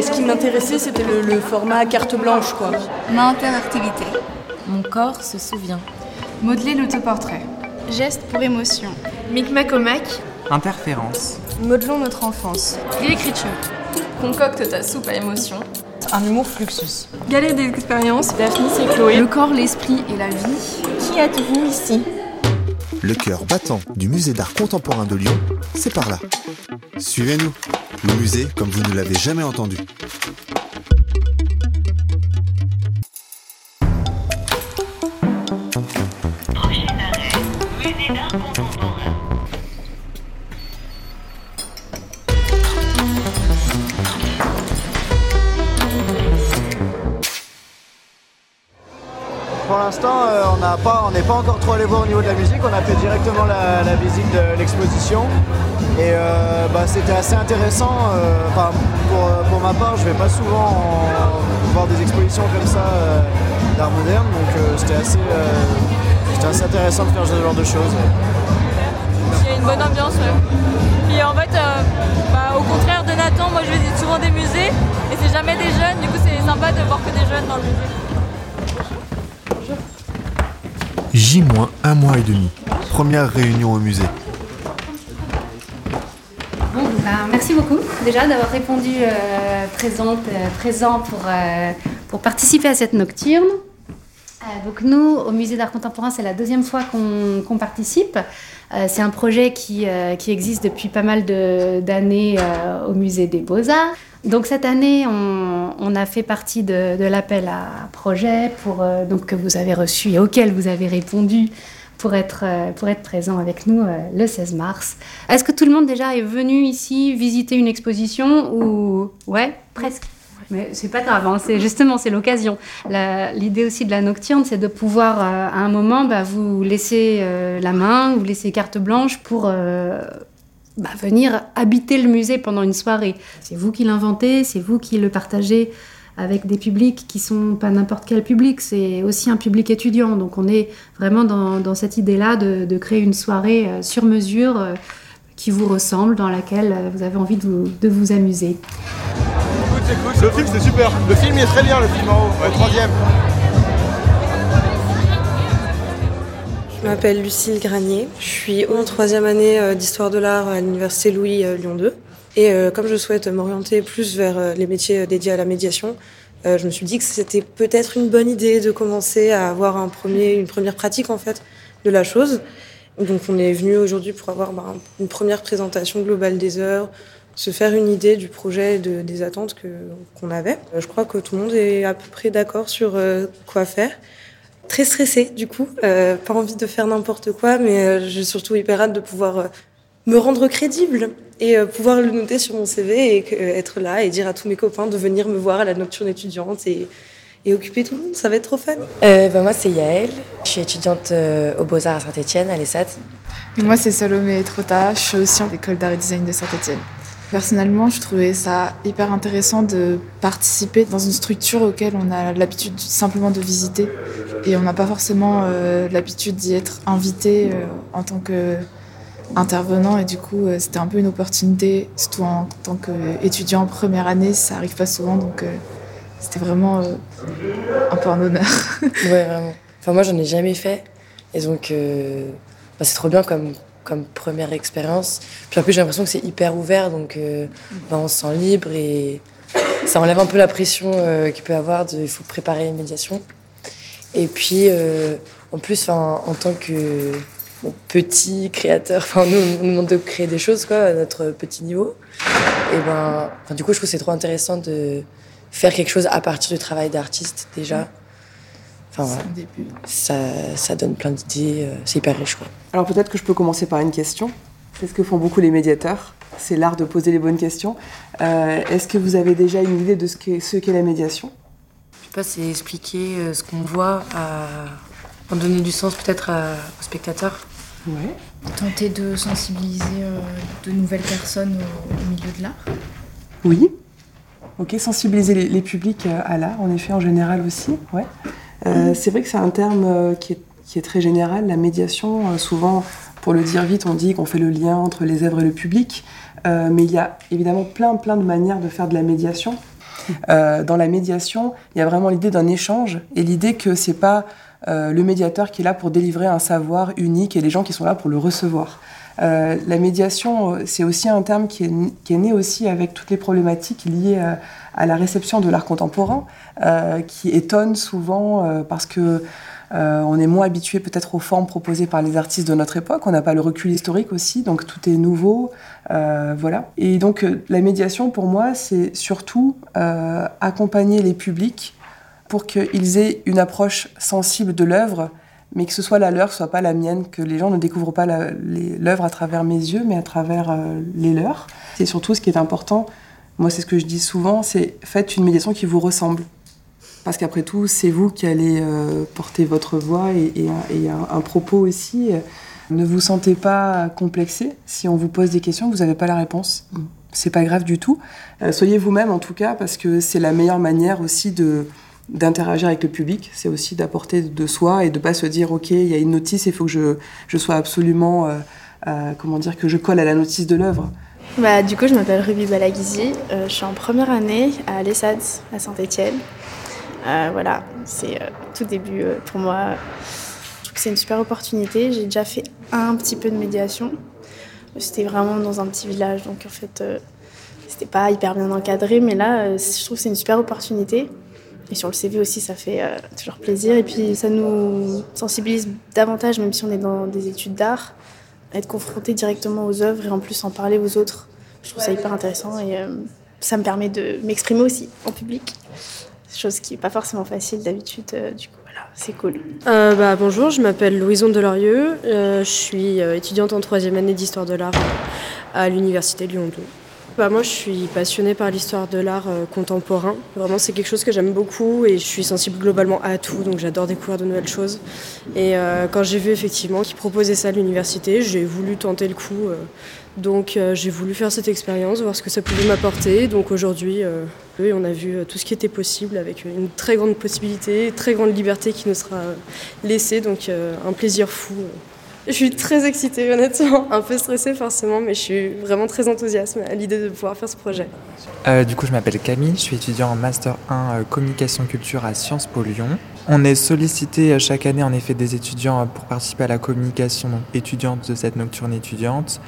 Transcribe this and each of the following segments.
Ce qui m'intéressait, c'était le, format carte blanche, quoi. Ma interactivité. Mon corps se souvient. Modeler l'autoportrait. Geste pour émotion. Micmac Interférence. Modelons notre enfance. Réécriture. Concocte ta soupe à émotion. Un humour fluxus. Galerie des expériences. Daphne, c'est Chloé. Le corps, l'esprit et la vie. Qui êtes-vous ici? Le cœur battant du musée d'art contemporain de Lyon, c'est par là. Suivez-nous. Le musée comme vous ne l'avez jamais entendu. Euh, on n'est pas encore trop allé voir au niveau de la musique. On a fait directement la, visite de l'exposition. Et euh, bah, c'était assez intéressant. Euh, pour, ma part, je vais pas souvent voir des expositions comme ça d'art moderne. Donc c'était assez, intéressant de faire ce genre de choses. Il y a une bonne ambiance. Puis en fait, bah, au contraire de Nathan, moi je visite souvent des musées et c'est jamais des jeunes. Du coup, c'est sympa de voir que des jeunes dans le musée. J- un mois et demi. Première réunion au musée. Bon, ben, merci beaucoup déjà d'avoir répondu euh, présente, euh, présent pour, euh, pour participer à cette nocturne. donc nous, au musée d'art contemporain, c'est la deuxième fois qu'on participe. c'est un projet qui, qui, existe depuis pas mal d'années au musée des beaux-arts. Donc cette année, on, a fait partie de, l'appel à projet pour, euh, donc, que vous avez reçu et auquel vous avez répondu pour être, euh, pour être présent avec nous euh, le 16 mars. Est-ce que tout le monde déjà est venu ici visiter une exposition ou ouais presque? Mais c'est pas grave, hein, c'est justement c'est l'occasion. L'idée aussi de la nocturne, c'est de pouvoir à un moment bah, vous laisser la main, vous laisser carte blanche pour bah, venir habiter le musée pendant une soirée. C'est vous qui l'inventez, c'est vous qui le partagez avec des publics qui sont pas n'importe quel public, c'est aussi un public étudiant. Donc on est vraiment dans, cette idée-là de, créer une soirée euh, sur mesure euh, qui vous ressemble, dans laquelle euh, vous avez envie de vous, amuser. Le film c'est super, le film est très bien, le film en haut, troisième. Je m'appelle Lucille Granier. Je suis en troisième année euh, d'histoire de l'art à l'université Louis euh, Lyon 2. Et euh, comme je souhaite m'orienter plus vers les métiers dédiés à la médiation, je me suis dit que c'était peut-être une bonne idée de commencer à avoir un premier, une première pratique en fait de la chose. Donc on est venu aujourd'hui pour avoir bah, une première présentation globale des heures, se faire une idée du projet et de, des attentes qu'on avait. Je crois que tout le monde est à peu près d'accord sur quoi faire très stressée du coup, euh, pas envie de faire n'importe quoi, mais euh, j'ai surtout hyper hâte de pouvoir euh, me rendre crédible et pouvoir le noter sur mon CV et être là et dire à tous mes copains de venir me voir à la nocturne étudiante et, et occuper tout le monde. Ça va être trop fun. Bah, moi, c'est Yael. Je suis étudiante aux Beaux-Arts à Saint-Etienne, à l'ESAT. moi, c'est Salomé Trota. Je suis aussi en école d'art et design de Saint-Etienne. Personnellement, je trouvais ça hyper intéressant de participer dans une structure auquel on a l'habitude simplement de visiter et on n'a pas forcément euh, l'habitude d'y être invité euh, en tant qu'intervenant et du coup euh, c'était un peu une opportunité, surtout en tant qu'étudiant en première année, ça arrive pas souvent donc c'était vraiment un peu un honneur. ouais, vraiment. Enfin, moi j'en ai jamais fait et donc bah, c'est trop bien comme comme première expérience. Puis en plus, j'ai l'impression que c'est hyper ouvert, donc euh, ben, on se sent libre et ça enlève un peu la pression euh, qu'il peut y avoir de il faut préparer une médiation. Et puis, euh, en plus, en tant que petit créateur, nous, on nous demande de créer des choses quoi, à notre petit niveau. Et ben, du coup, je trouve que c'est trop intéressant de faire quelque chose à partir du travail d'artiste déjà. Enfin, Ça, ça, donne plein d'idées, euh, c'est hyper riche. Quoi. Alors peut-être que je peux commencer par une question. C'est ce que font beaucoup les médiateurs, c'est l'art de poser les bonnes questions. Euh, est-ce que vous avez déjà une idée de ce qu'est, ce la médiation? Je sais pas, c'est expliquer euh, ce qu'on voit, à... en donner du sens peut-être aux spectateurs. Ouais. Tenter de sensibiliser de nouvelles personnes au, milieu de l'art. Oui. Ok, sensibiliser les, les publics à l'art, en effet, en général aussi. Ouais. Euh, c'est vrai que c'est un terme euh, qui est, très général, la médiation. Euh, souvent, pour le dire vite, on dit qu'on fait le lien entre les œuvres et le public. mais il y a évidemment plein, plein de manières de faire de la médiation. dans la médiation, il y a vraiment l'idée d'un échange et l'idée que c'est pas le médiateur qui est là pour délivrer un savoir unique et les gens qui sont là pour le recevoir. Euh, la médiation, c'est aussi un terme qui est, né aussi avec toutes les problématiques liées à, la réception de l'art contemporain, euh, qui étonne souvent euh, parce que on est moins habitué peut-être aux formes proposées par les artistes de notre époque. On n'a pas le recul historique aussi, donc tout est nouveau, voilà. Et donc la médiation, pour moi, c'est surtout accompagner les publics pour qu'ils aient une approche sensible de l'œuvre mais que ce soit la leur, soit pas la mienne, que les gens ne découvrent pas l'œuvre à travers mes yeux, mais à travers euh, les leurs. C'est surtout ce qui est important. Moi, c'est ce que je dis souvent, c'est faites une médiation qui vous ressemble. Parce qu'après tout, c'est vous qui allez euh, porter votre voix et, un, propos aussi. Ne vous sentez pas complexé. Si on vous pose des questions, vous n'avez pas la réponse. C'est pas grave du tout. Euh, soyez vous-même en tout cas, parce que c'est la meilleure manière aussi de, d'interagir avec le public, c'est aussi d'apporter de soi et de pas se dire ok il y a une notice, il faut que je, je sois absolument euh, euh, comment dire que je colle à la notice de l'œuvre. Bah, du coup je m'appelle Ruby Balagizi, euh, je suis en première année à l'ESAD à Saint-Étienne. voilà, c'est tout début pour moi. Je trouve que c'est une super opportunité. J'ai déjà fait un petit peu de médiation. C'était vraiment dans un petit village, donc en fait c'était pas hyper bien encadré, mais là je trouve que c'est une super opportunité. Et sur le CV aussi, ça fait euh, toujours plaisir. Et puis ça nous sensibilise davantage, même si on est dans des études d'art, être confronté directement aux œuvres et en plus en parler aux autres. Je trouve ça hyper intéressant et euh, ça me permet de m'exprimer aussi en public. Chose qui n'est pas forcément facile d'habitude. Euh, du coup, voilà, c'est cool. bah, bonjour, je m'appelle Louison Delorieux. je suis étudiante en troisième année d'histoire de l'art à l'université Lyon 2. Bah, moi, je suis passionnée par l'histoire de l'art euh, contemporain. Vraiment, c'est quelque chose que j'aime beaucoup et je suis sensible globalement à tout, donc j'adore découvrir de nouvelles choses. Et euh, quand j'ai vu effectivement qu'ils proposaient ça à l'université, j'ai voulu tenter le coup. Euh. donc j'ai voulu faire cette expérience, voir ce que ça pouvait m'apporter. Donc aujourd'hui, on a vu tout ce qui était possible avec une très grande possibilité, très grande liberté qui nous sera laissée. Donc un plaisir fou. Je suis très excitée, honnêtement. Un peu stressée, forcément, mais je suis vraiment très enthousiaste à l'idée de pouvoir faire ce projet. Euh, du coup, je m'appelle Camille, je suis étudiant en Master 1 euh, Communication Culture à Sciences Po Lyon. On est sollicité euh, chaque année, en effet, des étudiants pour participer à la communication étudiante de cette nocturne étudiante,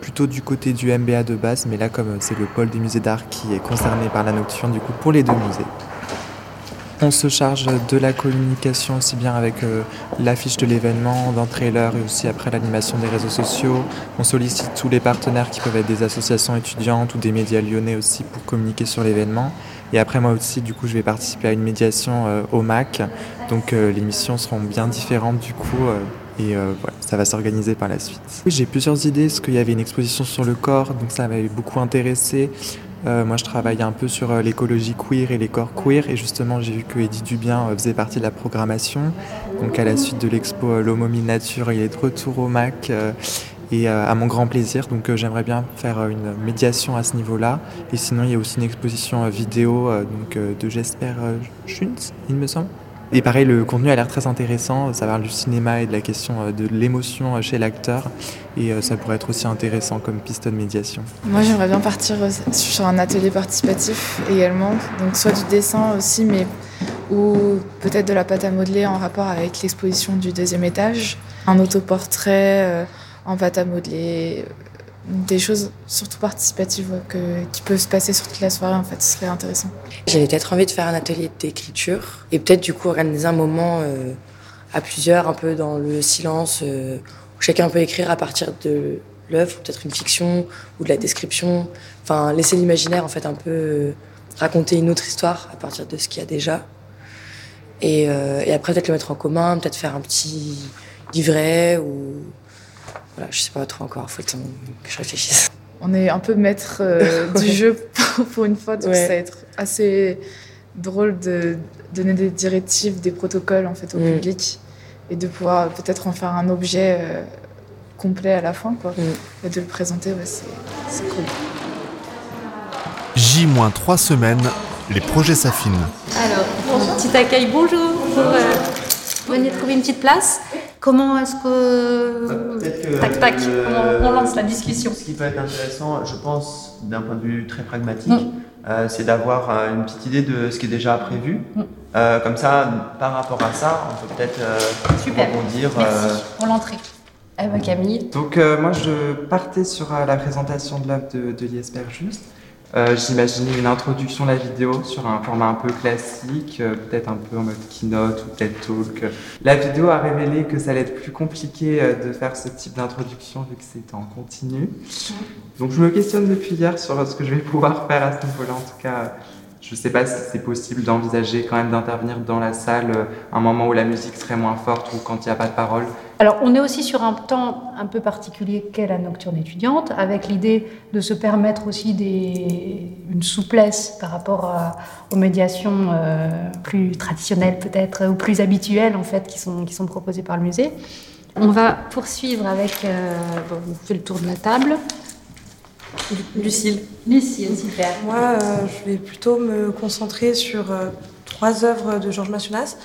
plutôt du côté du MBA de base, mais là, comme c'est le pôle des musées d'art qui est concerné par la nocturne, du coup, pour les deux musées. On se charge de la communication aussi bien avec euh, l'affiche de l'événement, d'un trailer et aussi après l'animation des réseaux sociaux. On sollicite tous les partenaires qui peuvent être des associations étudiantes ou des médias lyonnais aussi pour communiquer sur l'événement. Et après moi aussi, du coup, je vais participer à une médiation euh, au MAC. Donc euh, les missions seront bien différentes du coup. et voilà, ça va s'organiser par la suite. j'ai plusieurs idées, parce qu'il y avait une exposition sur le corps, donc ça m'avait beaucoup intéressé. Euh, moi, je travaille un peu sur euh, l'écologie queer et les corps queer. Et justement, j'ai vu que Eddie Dubien euh, faisait partie de la programmation. Donc, à la suite de l'expo L'Homo Nature, il est de retour au MAC. et à mon grand plaisir. Donc, j'aimerais bien faire une médiation à ce niveau-là. Et sinon, il y a aussi une exposition vidéo donc, de Jesper Schunz, il me semble. Et pareil, le contenu a l'air très intéressant. Ça parle du cinéma et de la question euh, de l'émotion euh, chez l'acteur. Et euh, ça pourrait être aussi intéressant comme piste de médiation. Moi, j'aimerais bien partir sur un atelier participatif également. Donc, soit du dessin aussi, mais ou peut-être de la pâte à modeler en rapport avec l'exposition du deuxième étage. Un autoportrait en pâte à modeler, des choses surtout participatives qui peuvent se passer sur toute la soirée en fait, ce serait intéressant. J'avais peut-être envie de faire un atelier d'écriture et peut-être du coup organiser un moment euh, à plusieurs, un peu dans le silence, euh, où chacun peut écrire à partir de l'œuvre, peut-être une fiction ou de la description, enfin laisser l'imaginaire en fait un peu euh, raconter une autre histoire à partir de ce qu'il y a déjà. Et, et après peut-être le mettre en commun, peut-être faire un petit livret ou voilà, je sais pas trop encore, faut le temps que je réfléchisse. On est un peu maître euh, du jeu pour, une fois, donc ça va être assez drôle de donner des directives, des protocoles en fait au mm. public et de pouvoir peut-être en faire un objet euh, complet à la fin, quoi. Mm. Et de le présenter, c'est cool. J-3 semaines, les projets s'affinent. Alors, petit accueil, bonjour. Pour, euh, venir trouver une petite place. Comment est-ce que... tac, tac, comment on lance la discussion Ce qui peut être intéressant, je pense, d'un point de vue très pragmatique, c'est d'avoir une petite idée de ce qui est déjà prévu. comme ça, par rapport à ça, on peut peut-être rebondir. Merci pour l'entrée. Eh ben, Camille. Donc moi je partais sur la présentation de l'œuvre de, de Jesper Juste. Euh, J'imaginais une introduction de la vidéo sur un format un peu classique, euh, peut-être un peu en mode keynote ou TED Talk. La vidéo a révélé que ça allait être plus compliqué euh, de faire ce type d'introduction vu que c'est en continu. Donc je me questionne depuis hier sur ce que je vais pouvoir faire à ce niveau-là. En tout cas, je ne sais pas si c'est possible d'envisager quand même d'intervenir dans la salle euh, un moment où la musique serait moins forte ou quand il n'y a pas de parole. Alors, on est aussi sur un temps un peu particulier qu'est la nocturne étudiante, avec l'idée de se permettre aussi une souplesse par rapport aux médiations euh, plus traditionnelles peut-être, ou plus habituelles en fait, qui sont, qui sont proposées par le musée. On va poursuivre avec, euh, bon, le tour de la table. Lucille. Lucille, super. Moi, euh, je vais plutôt me concentrer sur euh, trois œuvres de Georges Massunas.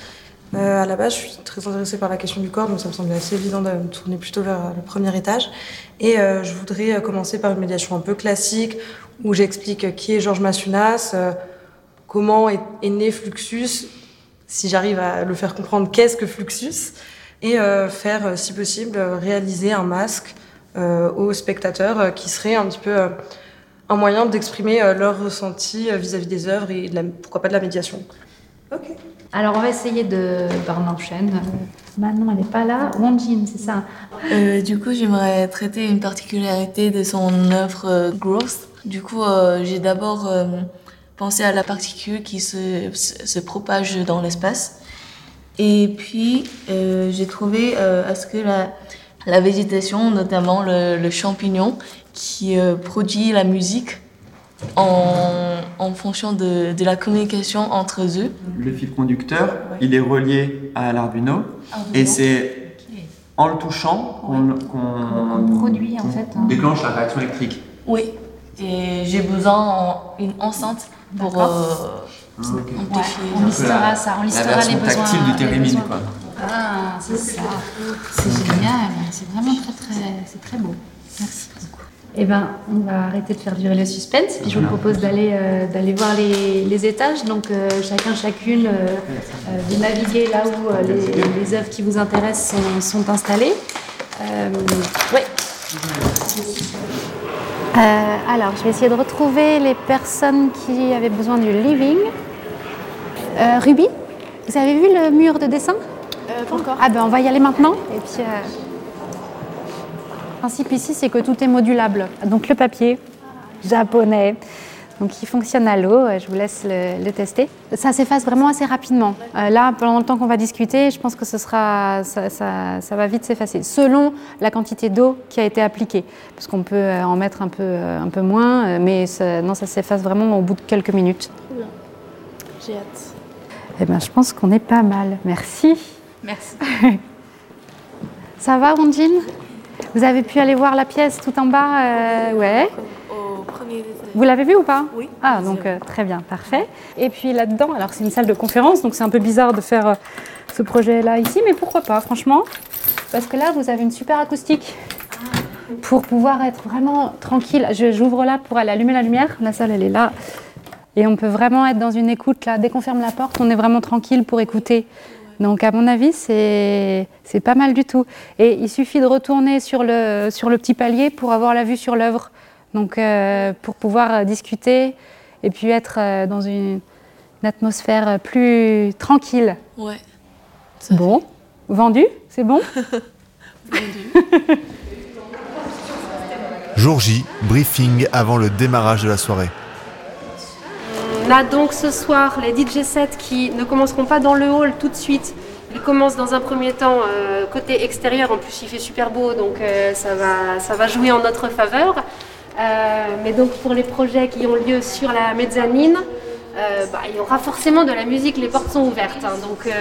Euh, à la base, je suis très intéressée par la question du corps, donc ça me semblait assez évident de me tourner plutôt vers le premier étage. Et je voudrais commencer par une médiation un peu classique, où j'explique qui est Georges Massunas, comment est, est, né Fluxus, si j'arrive à le faire comprendre qu'est-ce que Fluxus, et faire, si possible, réaliser un masque euh, aux spectateurs, euh, qui serait un petit peu euh, un moyen d'exprimer leur ressenti vis-à-vis des œuvres et pourquoi pas de la médiation. Ok. Alors on va essayer de. Ben, on enchaîne. Manon, elle n'est pas là. Wonjin, c'est ça euh, Du coup, j'aimerais traiter une particularité de son œuvre Growth. Du coup, j'ai d'abord pensé à la particule qui se, se propage dans l'espace. Et puis, j'ai trouvé à ce que la, la végétation, notamment le, champignon, qui euh, produit la musique en, en fonction de, de, la communication entre eux. Le fil conducteur, il est relié à l'Arduino et c'est en le touchant qu'on produit en fait. Hein. déclenche la réaction électrique. Oui, et j'ai besoin d'une enceinte pour euh, amplifier. on listera ça, on listera les besoins. tactile du thérémine, quoi. Ah, c'est ça. C'est génial. C'est vraiment très, très, c'est très beau. Merci beaucoup. Eh ben, on va arrêter de faire durer le suspense. Puis je vous propose d'aller euh, d'aller voir les, les, étages. Donc euh, chacun, chacune, euh, de naviguer là où les, les, œuvres qui vous intéressent sont, sont installées. oui. alors, je vais essayer de retrouver les personnes qui avaient besoin du living. Ruby, vous avez vu le mur de dessin? Euh, encore. Ah ben on va y aller maintenant. Et puis, euh, principe ici, c'est que tout est modulable. Donc le papier japonais, donc qui fonctionne à l'eau. Je vous laisse le, tester. Ça s'efface vraiment assez rapidement. Euh, là, pendant le temps qu'on va discuter, je pense que ce sera, ça, ça, va vite s'effacer, selon la quantité d'eau qui a été appliquée, parce qu'on peut en mettre un peu, un peu moins, mais ça, non, ça s'efface vraiment au bout de quelques minutes. J'ai hâte. Eh ben, je pense qu'on est pas mal. Merci. Merci. Ça va, Rondine? Vous avez pu aller voir la pièce tout en bas euh, Ouais. Au premier Vous l'avez vu ou pas Oui. Ah, donc euh, très bien, parfait. Et puis là-dedans, alors c'est une salle de conférence, donc c'est un peu bizarre de faire euh, ce projet-là ici, mais pourquoi pas, franchement Parce que là, vous avez une super acoustique pour pouvoir être vraiment tranquille. J'ouvre là pour aller allumer la lumière. La salle, elle est là. Et on peut vraiment être dans une écoute là. Dès qu'on ferme la porte, on est vraiment tranquille pour écouter donc à mon avis, c'est pas mal du tout. Et il suffit de retourner sur le, sur le petit palier pour avoir la vue sur l'œuvre. Donc euh, pour pouvoir euh, discuter et puis être euh, dans une, atmosphère plus tranquille. Ouais. Bon, vendu, c'est bon? Vendu. Jour J, briefing avant le démarrage de la soirée. On a donc ce soir les DJ sets qui ne commenceront pas dans le hall tout de suite. Ils commencent dans un premier temps euh, côté extérieur. En plus, il fait super beau, donc euh, ça, va, ça va jouer en notre faveur. Euh, mais donc pour les projets qui ont lieu sur la mezzanine, bah, il y aura forcément de la musique, les portes sont ouvertes. Hein. donc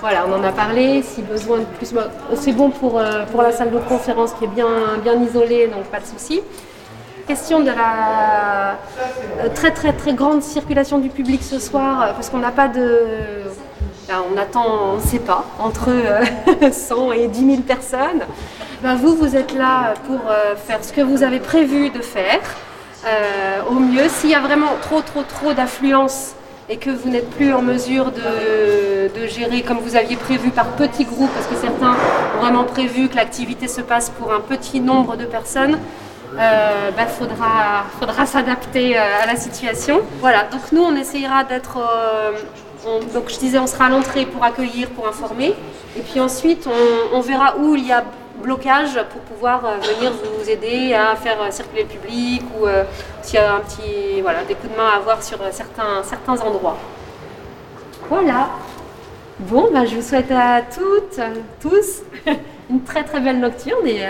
voilà, on en a parlé. Si besoin de plus, bah, c'est bon pour, pour la salle de conférence qui est bien, bien isolée, donc pas de souci question de la euh, très très très grande circulation du public ce soir, euh, parce qu'on n'a pas de... on attend, on ne sait pas, entre 100 euh, et 10 000 personnes. Ben vous, vous êtes là pour faire ce que vous avez prévu de faire. au mieux. S'il y a vraiment trop, trop, trop d'affluence et que vous n'êtes plus en mesure de, de, gérer comme vous aviez prévu par petits groupes, parce que certains ont vraiment prévu que l'activité se passe pour un petit nombre de personnes, euh, bah, faudra, faudra s'adapter euh, à la situation. Voilà, donc nous on essayera d'être, euh, donc je disais on sera à l'entrée pour accueillir, pour informer, et puis ensuite on, verra où il y a blocage pour pouvoir euh, venir vous aider à faire circuler le public ou s'il y a un petit, voilà, des coups de main à avoir sur certains, certains endroits. Voilà. Bon, bah, je vous souhaite à toutes, tous une très très belle nocturne et,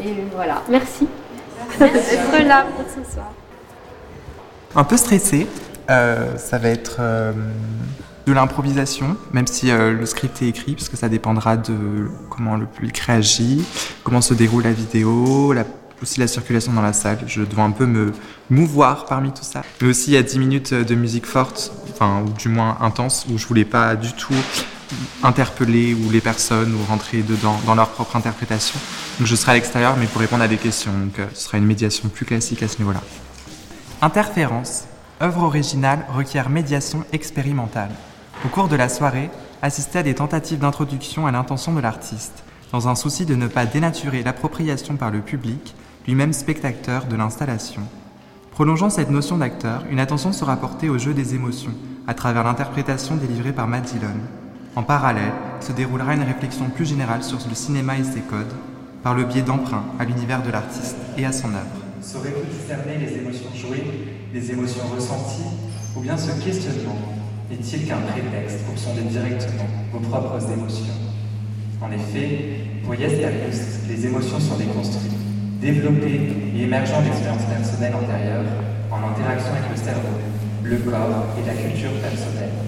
et voilà. Merci d'être là pour ce soir. Un peu stressé. ça va être de l'improvisation, même si euh, le script est écrit, parce que ça dépendra de comment le public réagit, comment se déroule la vidéo, aussi la circulation dans la salle. Je dois un peu me mouvoir parmi tout ça. Mais aussi, il y a 10 minutes de musique forte, enfin, ou du moins intense, où je voulais pas du tout interpeller ou les personnes ou rentrer dedans dans leur propre interprétation. Donc je serai à l'extérieur, mais pour répondre à des questions. Donc euh, ce sera une médiation plus classique à ce niveau-là. Interférence. Œuvre originale requiert médiation expérimentale. Au cours de la soirée, assistez à des tentatives d'introduction à l'intention de l'artiste, dans un souci de ne pas dénaturer l'appropriation par le public, lui-même spectateur de l'installation. Prolongeant cette notion d'acteur, une attention sera portée au jeu des émotions, à travers l'interprétation délivrée par Matt Dillon. En parallèle, se déroulera une réflexion plus générale sur le cinéma et ses codes, par le biais d'emprunt à l'univers de l'artiste et à son œuvre. Saurez-vous discerner les émotions jouées, les émotions ressenties, ou bien ce questionnement n'est-il qu'un prétexte pour sonder directement vos propres émotions? En effet, pour Yestarius, les émotions sont déconstruites, développées et émergeant d'expériences personnelles antérieures en interaction avec le cerveau, le corps et la culture personnelle.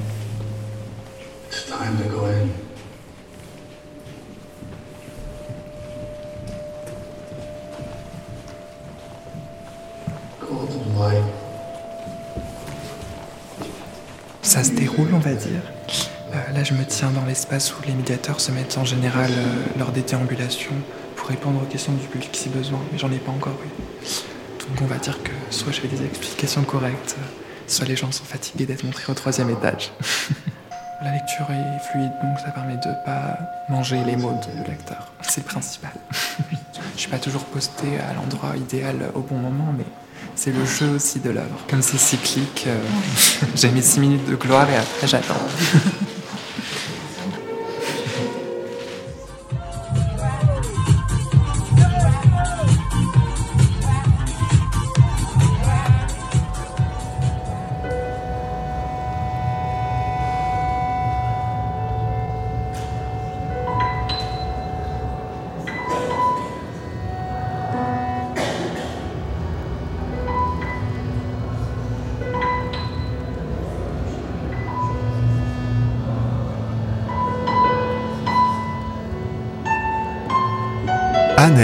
It's time to go in. Ça se déroule, on va dire. Euh, là, je me tiens dans l'espace où les médiateurs se mettent en général euh, lors des déambulations pour répondre aux questions du public si besoin, mais j'en ai pas encore eu. Donc on va dire que soit je fais des explications correctes, soit les gens sont fatigués d'être montrés au troisième étage. La lecture est fluide, donc ça permet de pas manger les mots de l'acteur. C'est le principal. je suis pas toujours posté à l'endroit idéal au bon moment, mais c'est le jeu aussi de l'œuvre. Comme c'est cyclique, euh, j'ai mis 6 minutes de gloire et après j'attends.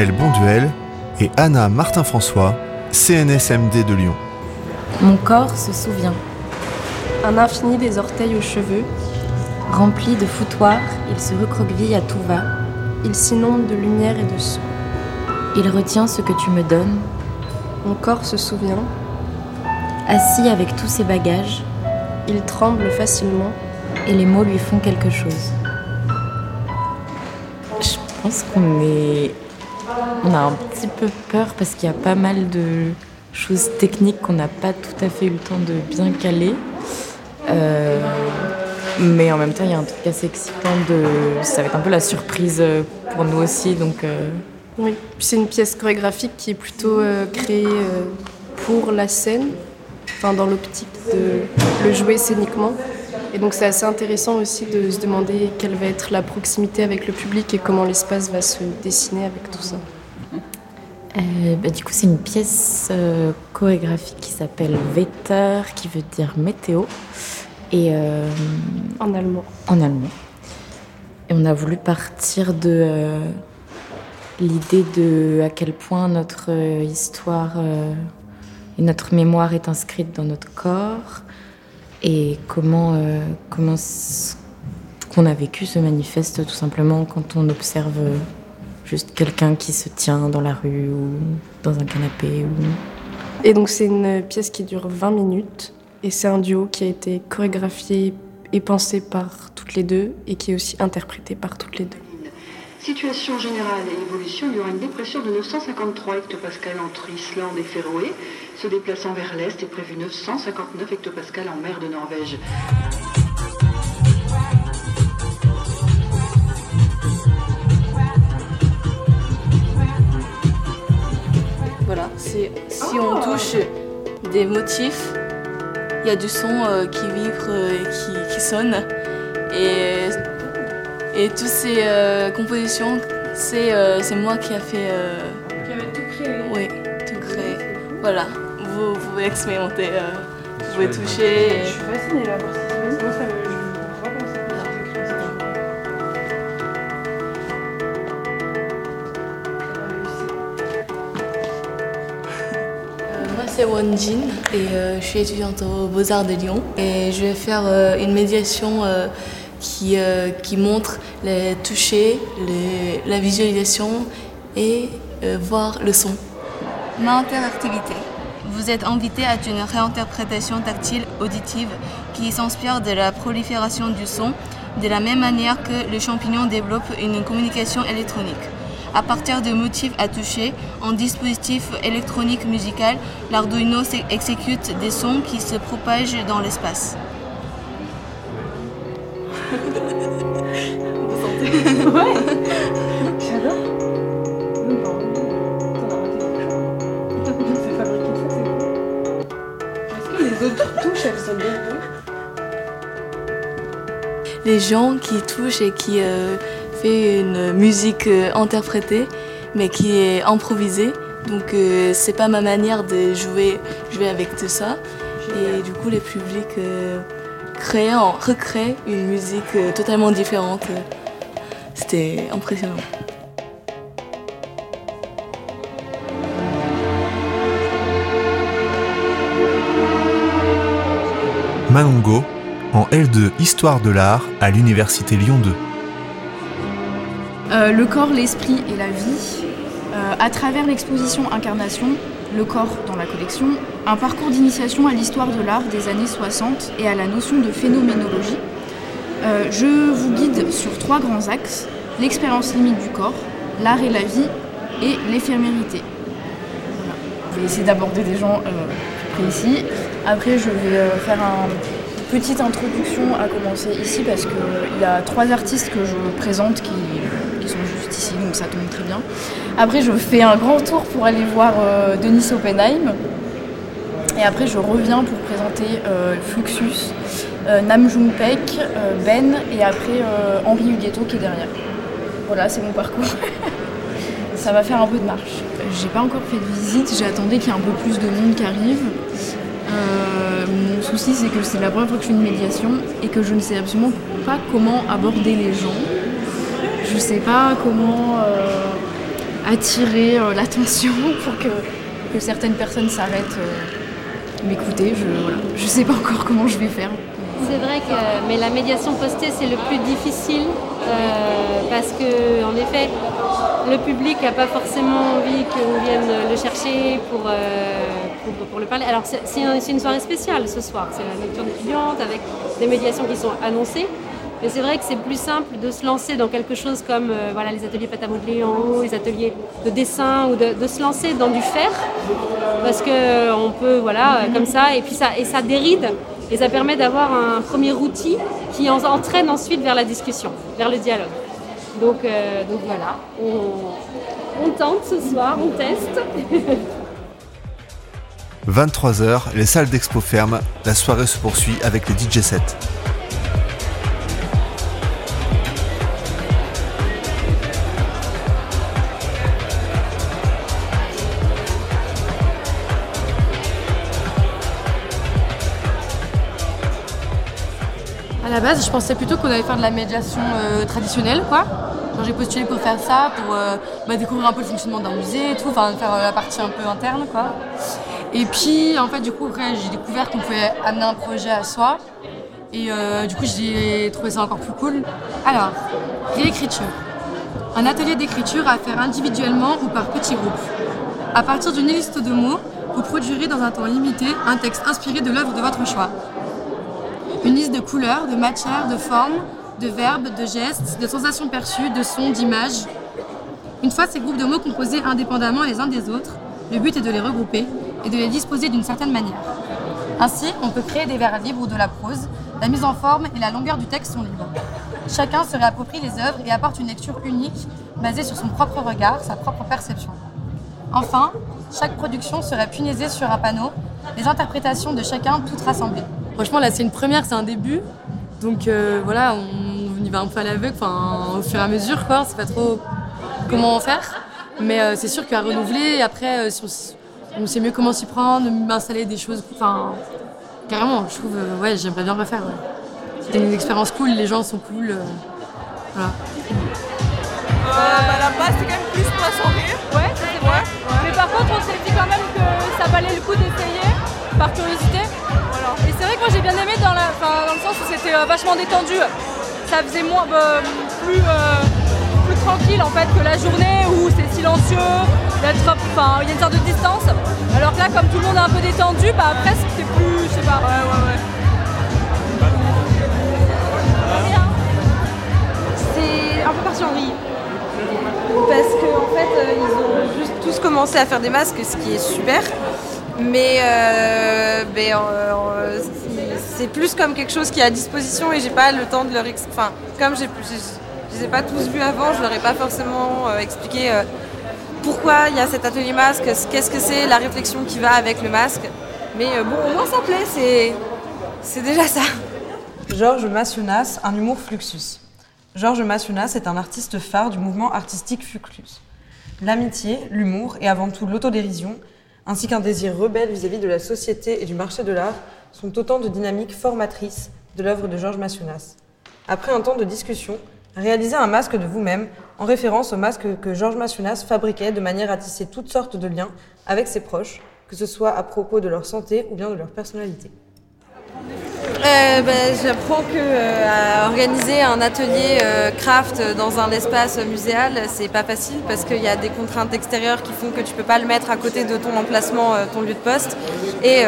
Bonduel et Anna Martin-François, CNSMD de Lyon. Mon corps se souvient. Un infini des orteils aux cheveux. Rempli de foutoirs, il se recroqueville à tout va. Il s'inonde de lumière et de son. Il retient ce que tu me donnes. Mon corps se souvient. Assis avec tous ses bagages. Il tremble facilement. Et les mots lui font quelque chose. Je pense qu'on est on a un petit peu peur parce qu'il y a pas mal de choses techniques qu'on n'a pas tout à fait eu le temps de bien caler. Euh, mais en même temps, il y a un truc assez excitant de. Ça va être un peu la surprise pour nous aussi. Donc, euh. Oui, c'est une pièce chorégraphique qui est plutôt euh, créée pour la scène, enfin dans l'optique de le jouer scéniquement. Et donc c'est assez intéressant aussi de se demander quelle va être la proximité avec le public et comment l'espace va se dessiner avec tout ça. Euh, bah, du coup, c'est une pièce euh, chorégraphique qui s'appelle Wetter, qui veut dire météo. Et, euh, en allemand. En allemand. Et on a voulu partir de l'idée de à quel point notre histoire et notre mémoire est inscrite dans notre corps et comment, comment ce qu'on a vécu se manifeste tout simplement quand on observe juste quelqu'un qui se tient dans la rue ou dans un canapé. Ou... Et donc c'est une pièce qui dure 20 minutes et c'est un duo qui a été chorégraphié et pensé par toutes les deux et qui est aussi interprété par toutes les deux. Situation générale et évolution, il y aura une dépression de 953 hectopascales entre Islande et Féroé. Se déplaçant vers l'est est prévu 959 hectopascales en mer de Norvège. Voilà, c'est si on touche des motifs, il y a du son euh, qui vibre et qui, qui sonne. Et, et toutes ces euh, compositions, c'est euh, c'est moi qui a fait. Qui avait tout créé Oui, tout créé. Voilà, vous, vous pouvez expérimenter, euh, vous pouvez toucher. Je suis fascinée là par cette. Moi, ça me. Je comprends pas comment ça peut se créer. Euh, Moi c'est Wonjin et euh, je suis étudiante aux Beaux-Arts de Lyon et je vais faire euh, une médiation euh, qui, euh, qui montre les toucher, les- la visualisation et euh, voir le son. Ma interactivité. Vous êtes invité à une réinterprétation tactile auditive qui s'inspire de la prolifération du son, de la même manière que le champignon développe une communication électronique. À partir de motifs à toucher, en dispositif électronique musical, l'Arduino exécute des sons qui se propagent dans l'espace. les gens qui touchent et qui euh, fait une musique euh, interprétée, mais qui est improvisée. Donc euh, c'est pas ma manière de jouer, jouer avec tout ça. Et du coup les publics euh, créent, en- recréent une musique euh, totalement différente. C'était impressionnant. Manongo, en L2 Histoire de l'art à l'Université Lyon 2. Euh, le corps, l'esprit et la vie, euh, à travers l'exposition Incarnation, le corps dans la collection, un parcours d'initiation à l'histoire de l'art des années 60 et à la notion de phénoménologie. Euh, je vous guide sur trois grands axes, l'expérience limite du corps, l'art et la vie et l'éphémérité. Voilà. Je vais essayer d'aborder des gens euh, précis. Après, je vais euh, faire une petite introduction à commencer ici parce qu'il y a trois artistes que je présente qui, sont juste ici, donc ça tombe très bien. Après, je fais un grand tour pour aller voir euh, Denis Oppenheim. Et après, je reviens pour présenter euh, Fluxus, euh, Nam euh, Ben et après euh, Henri Huguetto qui est derrière. Voilà, c'est mon parcours. Ça va faire un peu de marche. J'ai pas encore fait de visite, j'attendais qu'il y ait un peu plus de monde qui arrive. Euh, mon souci, c'est que c'est la première fois que je fais une médiation et que je ne sais absolument pas comment aborder les gens. Je sais pas comment euh, attirer euh, l'attention pour que, certaines personnes s'arrêtent m'écouter. Je, je sais pas encore comment je vais faire. C'est vrai que mais la médiation postée c'est le plus difficile euh, parce que en effet le public n'a pas forcément envie qu'on vienne le chercher pour, euh, pour, pour le parler. Alors c'est c'est un- c'est une soirée spéciale ce soir, c'est la nocturne étudiante avec des médiations qui sont annoncées. Mais c'est vrai que c'est plus simple de se lancer dans quelque chose comme euh, voilà, les ateliers pâte à en haut, les ateliers de dessin, ou de, se lancer dans du faire, parce qu'on peut, voilà, comme ça, et puis ça, et ça déride, et ça permet d'avoir un premier outil qui en- entraîne ensuite vers la discussion, vers le dialogue. Donc, euh, donc voilà, on, tente ce soir, on teste. 23h, les salles d'expo ferment. La soirée se poursuit avec les DJ sets. Je pensais plutôt qu'on allait faire de la médiation euh, traditionnelle, quoi. J'ai postulé pour faire ça, pour euh, bah, découvrir un peu le fonctionnement d'un musée et tout, enfin faire euh, la partie un peu interne, quoi. Et puis, en fait, du coup, j'ai découvert qu'on pouvait amener un projet à soi. Et du coup, j'ai trouvé ça encore plus cool. Alors, réécriture. Un atelier d'écriture à faire individuellement ou par petits groupes. À partir d'une liste de mots, vous produirez dans un temps limité un texte inspiré de l'œuvre de votre choix. Une liste de couleurs, de matières, de formes, de verbes, de gestes, de sensations perçues, de sons, d'images. Une fois ces groupes de mots composés indépendamment les uns des autres, le but est de les regrouper et de les disposer d'une certaine manière. Ainsi, on peut créer des vers libres ou de la prose, la mise en forme et la longueur du texte sont libres. Chacun se réapproprie les œuvres et apporte une lecture unique, basée sur son propre regard, sa propre perception. Enfin, chaque production serait punaisée sur un panneau, les interprétations de chacun toutes rassemblées. Franchement, là, c'est une première, c'est un début. Donc euh, voilà, on, y va un peu à l'aveugle, enfin, au fur et à mesure, quoi. C'est pas trop comment en faire. Mais euh, c'est sûr qu'à renouveler, après, euh, si on, sait mieux comment s'y prendre, m'installer des choses. Enfin, carrément, je trouve, ouais, j'aimerais bien refaire. C'était une expérience cool, les gens sont cool. voilà. bah, la base, c'est quand même plus poisson rire. Ouais, c'est vrai. Mais par contre, on s'est dit quand même que ça valait le coup d'essayer, par curiosité. Et c'est vrai que moi j'ai bien aimé dans, la, dans le sens où c'était euh, vachement détendu. Ça faisait moins, bah, plus, euh, plus tranquille en fait que la journée où c'est silencieux, il y, a une sorte de distance. Alors que là, comme tout le monde est un peu détendu, bah presque c'est plus, je sais pas. Ouais, ouais, ouais. C'est un peu parti en vrille. Parce qu'en en fait, euh, ils ont juste tous commencé à faire des masques, ce qui est super. Mais, euh, ben, euh, c'est plus comme quelque chose qui est à disposition et j'ai pas le temps de leur expliquer. Enfin, comme je les ai pas tous vus avant, je leur ai pas forcément euh, expliqué pourquoi il y a cet atelier masque, qu'est-ce que c'est, la réflexion qui va avec le masque. Mais bon, au moins ça plaît, c'est déjà ça. Georges Massionas, un humour fluxus. Georges Massionas est un artiste phare du mouvement artistique Fluxus. L'amitié, l'humour et avant tout l'autodérision ainsi qu'un désir rebelle vis-à-vis de la société et du marché de l'art, sont autant de dynamiques formatrices de l'œuvre de Georges Massionas. Après un temps de discussion, réalisez un masque de vous-même en référence au masque que Georges Massionas fabriquait de manière à tisser toutes sortes de liens avec ses proches, que ce soit à propos de leur santé ou bien de leur personnalité. Euh, ben, j'apprends que euh, organiser un atelier euh, craft dans un espace muséal, c'est pas facile parce qu'il y a des contraintes extérieures qui font que tu peux pas le mettre à côté de ton emplacement, ton lieu de poste. Et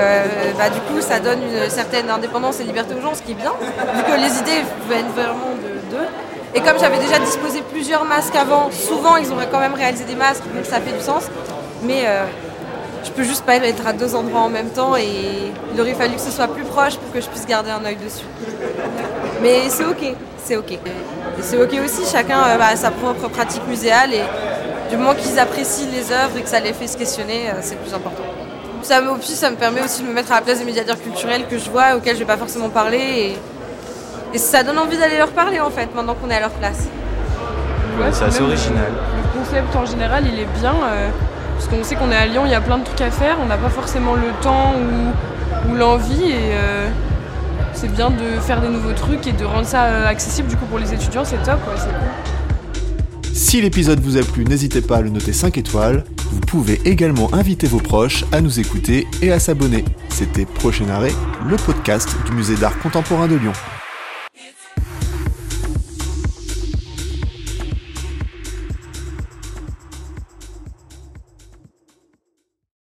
bah, du coup, ça donne une certaine indépendance et liberté aux gens, ce qui est bien, vu que les idées viennent vraiment d'eux. Et comme j'avais déjà disposé plusieurs masques avant, souvent ils auraient quand même réalisé des masques, donc ça fait du sens. Mais je peux juste pas être à deux endroits en même temps et il aurait fallu que ce soit plus proche pour que je puisse garder un œil dessus. Mais c'est ok, c'est ok. Et c'est ok aussi, chacun euh, a sa propre pratique muséale et du moment qu'ils apprécient les œuvres et que ça les fait se questionner, euh, c'est le plus important. Ça me, ça me permet aussi de me mettre à la place des médiateurs culturels que je vois, auxquels je vais pas forcément parler. Et, et ça donne envie d'aller leur parler en fait, maintenant qu'on est à leur place. Ouais, c'est assez original. Le concept en général, il est bien. Euh, parce qu'on sait qu'on est à Lyon, il y a plein de trucs à faire, on n'a pas forcément le temps ou, l'envie et euh, c'est bien de faire des nouveaux trucs et de rendre ça euh, accessible du coup pour les étudiants, c'est top, c'est cool. Si l'épisode vous a plu, n'hésitez pas à le noter 5 étoiles. Vous pouvez également inviter vos proches à nous écouter et à s'abonner. C'était Prochain Arrêt, le podcast du Musée d'art contemporain de Lyon.